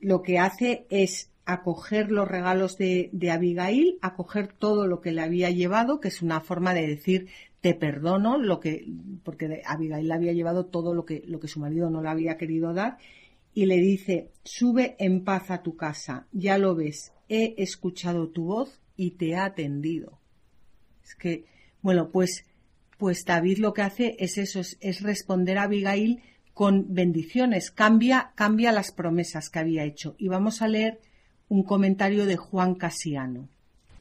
lo que hace es acoger los regalos de, Abigail, acoger todo lo que le había llevado, que es una forma de decir te perdono, lo que, porque Abigail le había llevado todo lo que, lo que su marido no le había querido dar, y le dice, sube en paz a tu casa, ya lo ves, he escuchado tu voz y te he atendido. Es que, bueno, pues, pues David lo que hace es eso, es, responder a Abigail con bendiciones, cambia, cambia las promesas que había hecho. Y vamos a leer un comentario de Juan Casiano.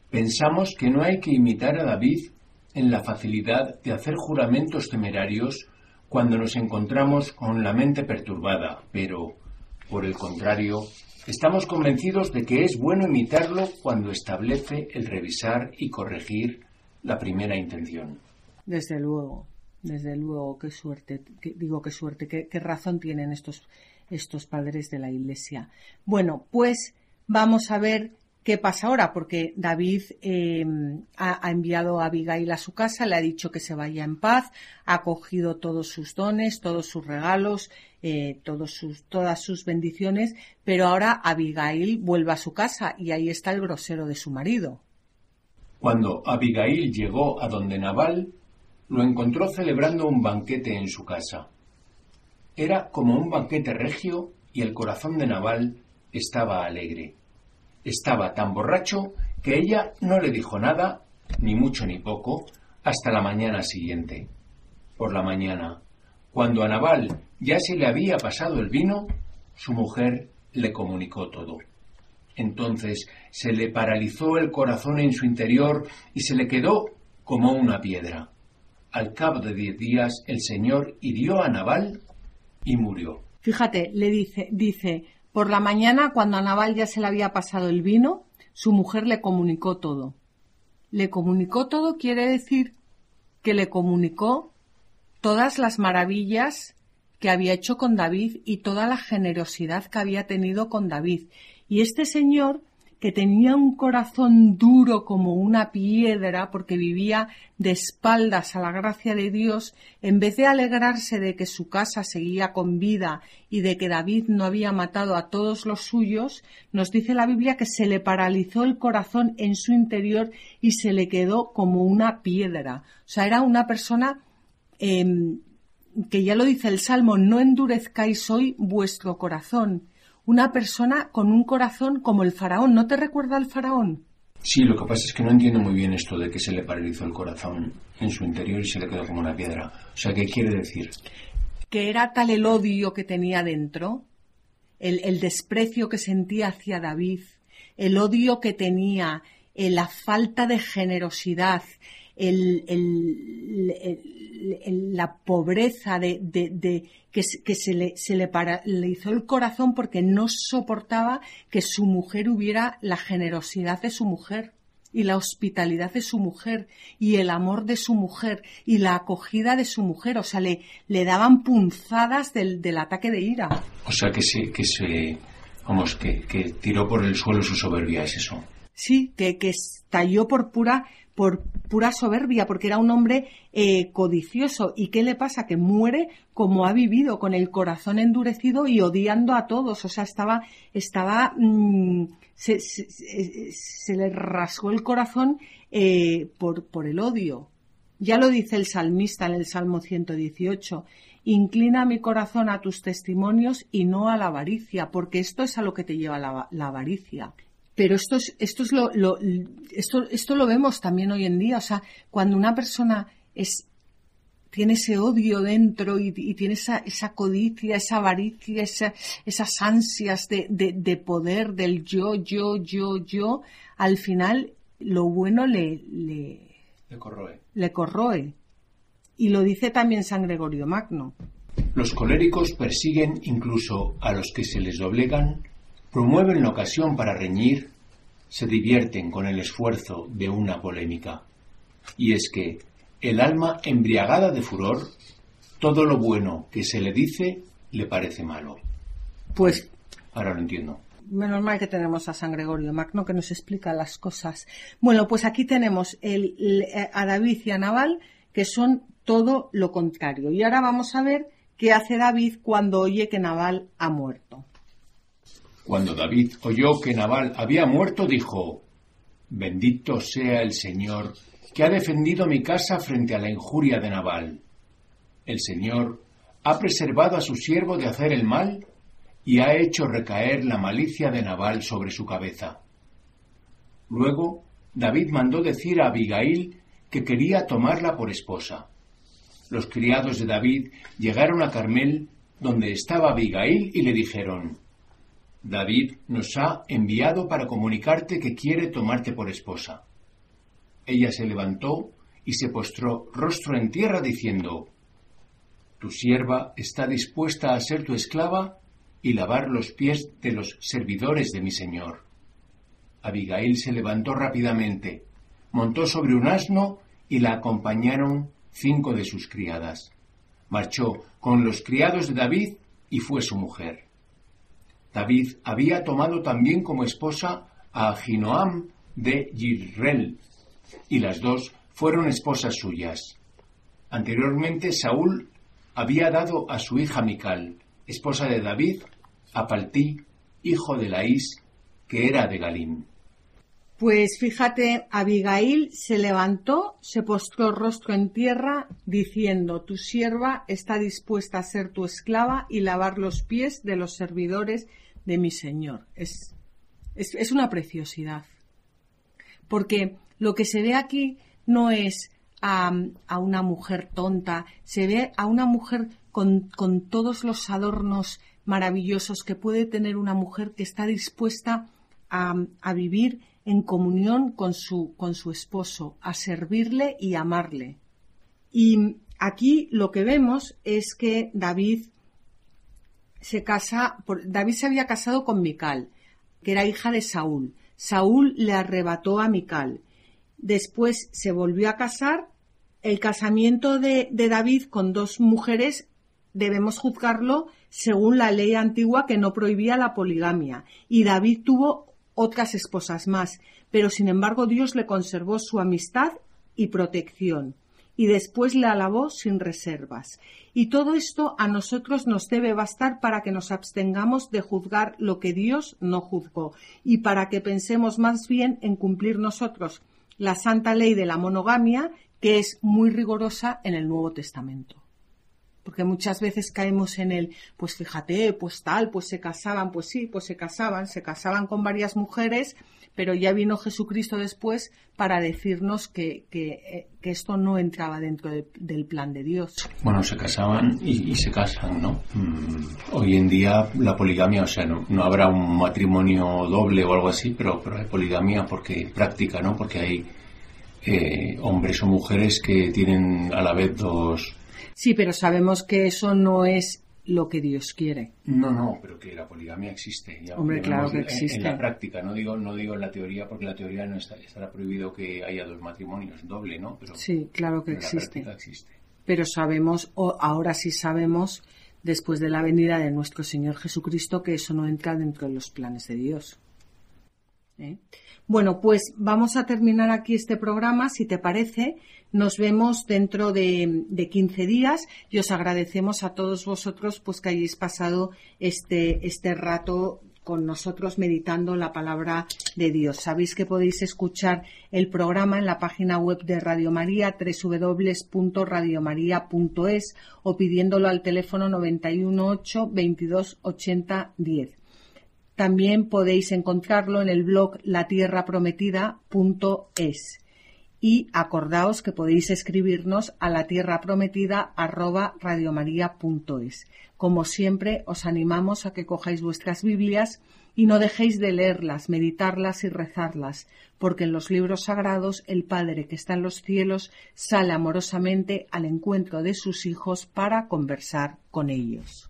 Pensamos que no hay que imitar a David en la facilidad de hacer juramentos temerarios cuando nos encontramos con la mente perturbada, pero, por el contrario, estamos convencidos de que es bueno imitarlo cuando establece el revisar y corregir la primera intención. Desde luego, desde luego, qué suerte, digo qué suerte, qué, qué razón tienen estos, estos padres de la Iglesia. Bueno, pues vamos a ver ¿Qué pasa ahora? Porque David em, ha, enviado a Abigail a su casa, le ha dicho que se vaya en paz, ha cogido todos sus dones, todos sus regalos, eh, todas sus bendiciones, pero ahora Abigail vuelve a su casa y ahí está el grosero de su marido. Cuando Abigail llegó a donde Nabal, lo encontró celebrando un banquete en su casa. Era como un banquete regio y el corazón de Nabal estaba alegre. Estaba tan borracho que ella no le dijo nada, ni mucho ni poco, hasta la mañana siguiente. Por la mañana, cuando a Naval ya se le había pasado el vino, su mujer le comunicó todo. Entonces se le paralizó el corazón en su interior y se le quedó como una piedra. Al cabo de diez días el Señor hirió a Naval y murió. Fíjate, le dice, dice, por la mañana, cuando a Naval ya se le había pasado el vino, su mujer le comunicó todo. Le comunicó todo quiere decir que le comunicó todas las maravillas que había hecho con David y toda la generosidad que había tenido con David. Y este señor que tenía un corazón duro como una piedra porque vivía de espaldas a la gracia de Dios, en vez de alegrarse de que su casa seguía con vida y de que David no había matado a todos los suyos, nos dice la Biblia que se le paralizó el corazón en su interior y se le quedó como una piedra. O sea, era una persona em, que ya lo dice el Salmo, no endurezcáis hoy vuestro corazón una persona con un corazón como el faraón. ¿No te recuerda al faraón? Sí, lo que pasa es que no entiendo muy bien esto de que se le paralizó el corazón en su interior y se le quedó como una piedra. O sea, ¿qué quiere decir? Que era tal el odio que tenía dentro, el, desprecio que sentía hacia David, el odio que tenía, eh, la falta de generosidad, el, la pobreza de, que, se, le, se le paralizó el corazón porque no soportaba que su mujer hubiera la generosidad de su mujer y la hospitalidad de su mujer y el amor de su mujer y la acogida de su mujer. O sea, le, daban punzadas del, ataque de ira. O sea, que se, que se, vamos, que tiró por el suelo su soberbia, es eso. Sí, que, que estalló por pura por pura soberbia, porque era un hombre eh, codicioso. ¿Y qué le pasa? Que muere como ha vivido, con el corazón endurecido y odiando a todos. O sea, estaba, estaba, mm, se, le rasgó el corazón eh, por, por el odio. Ya lo dice el salmista en el Salmo 118. Inclina mi corazón a tus testimonios y no a la avaricia, porque esto es a lo que te lleva la avaricia. Pero esto es, esto es lo, esto, esto lo vemos también hoy en día. O sea, cuando una persona es, tiene ese odio dentro y, tiene esa, esa, codicia, esa avaricia, esas ansias de, de, poder, del yo, yo, yo, yo, al final lo bueno le, le, le corroe. Le corroe. Y lo dice también San Gregorio Magno. Los coléricos persiguen incluso a los que se les doblegan promueven la ocasión para reñir, se divierten con el esfuerzo de una polémica. Y es que el alma embriagada de furor, todo lo bueno que se le dice le parece malo. Pues ahora lo entiendo. Menos mal que tenemos a San Gregorio Magno que nos explica las cosas. Bueno, pues aquí tenemos a David y a Naval que son todo lo contrario. Y ahora vamos a ver qué hace David cuando oye que Naval ha muerto. Cuando David oyó que Nabal había muerto, dijo, Bendito sea el Señor, que ha defendido mi casa frente a la injuria de Nabal. El Señor ha preservado a su siervo de hacer el mal y ha hecho recaer la malicia de Nabal sobre su cabeza. Luego, David mandó decir a Abigail que quería tomarla por esposa. Los criados de David llegaron a Carmel, donde estaba Abigail, y le dijeron, David nos ha enviado para comunicarte que quiere tomarte por esposa. Ella se levantó y se postró rostro en tierra diciendo, Tu sierva está dispuesta a ser tu esclava y lavar los pies de los servidores de mi señor. Abigail se levantó rápidamente, montó sobre un asno y la acompañaron cinco de sus criadas. Marchó con los criados de David y fue su mujer. David había tomado también como esposa a Ahinoam de Yisrael, y las dos fueron esposas suyas. Anteriormente Saúl había dado a su hija Mical, esposa de David, a Paltí, hijo de Laís, que era de Galín. Pues fíjate, Abigail se levantó, se postró rostro en tierra, diciendo, Tu sierva está dispuesta a ser tu esclava y lavar los pies de los servidores de mi Señor. Es, es, una preciosidad. Porque lo que se ve aquí no es a, a, una mujer tonta, se ve a una mujer con, con, todos los adornos maravillosos que puede tener una mujer que está dispuesta a, a vivir en comunión con su, con su esposo, a servirle y amarle. Y aquí lo que vemos es que David se casa, David se había casado con Mical, que era hija de Saúl. Saúl le arrebató a Mical. Después se volvió a casar. El casamiento de, de David con dos mujeres debemos juzgarlo según la ley antigua que no prohibía la poligamia. Y David tuvo otras esposas más, pero sin embargo Dios le conservó su amistad y protección, y después le alabó sin reservas. Y todo esto a nosotros nos debe bastar para que nos abstengamos de juzgar lo que Dios no juzgó, y para que pensemos más bien en cumplir nosotros la santa ley de la monogamia, que es muy rigurosa en el Nuevo Testamento porque muchas veces caemos en el, pues fíjate, pues tal, pues se casaban, pues sí, pues se casaban, se casaban con varias mujeres, pero ya vino Jesucristo después para decirnos que, que, eh, esto no entraba dentro del plan de Dios. Bueno, se casaban y, se casan, ¿no? Mm, hoy en día la poligamia, o sea, no, no, habrá un matrimonio doble o algo así, pero, pero hay poligamia porque práctica, ¿no? Porque hay eh, hombres o mujeres que tienen a la vez dos Sí, pero sabemos que eso no es lo que Dios quiere. No, no, pero que la poligamia existe. Hombre, claro que existe. En, la práctica, no digo, no digo en la teoría, porque la teoría no está, estará prohibido que haya dos matrimonios, doble, ¿no? Pero, sí, claro que existe. La existe. Pero sabemos, o ahora sí sabemos, después de la venida de nuestro Señor Jesucristo, que eso no entra dentro de los planes de Dios. ¿Eh? Bueno, pues vamos a terminar aquí este programa, si te parece. Nos vemos dentro de, de 15 días y os agradecemos a todos vosotros pues que hayáis pasado este, este rato con nosotros meditando la palabra de Dios. Sabéis que podéis escuchar el programa en la página web de Radio María, www.radiomaria.es o pidiéndolo al teléfono 918 22 80 10. También podéis encontrarlo en el blog latierraprometida.es. Y acordaos que podéis escribirnos a la tierra prometida Como siempre, os animamos a que cojáis vuestras Biblias y no dejéis de leerlas, meditarlas y rezarlas, porque en los libros sagrados el Padre que está en los cielos sale amorosamente al encuentro de sus hijos para conversar con ellos.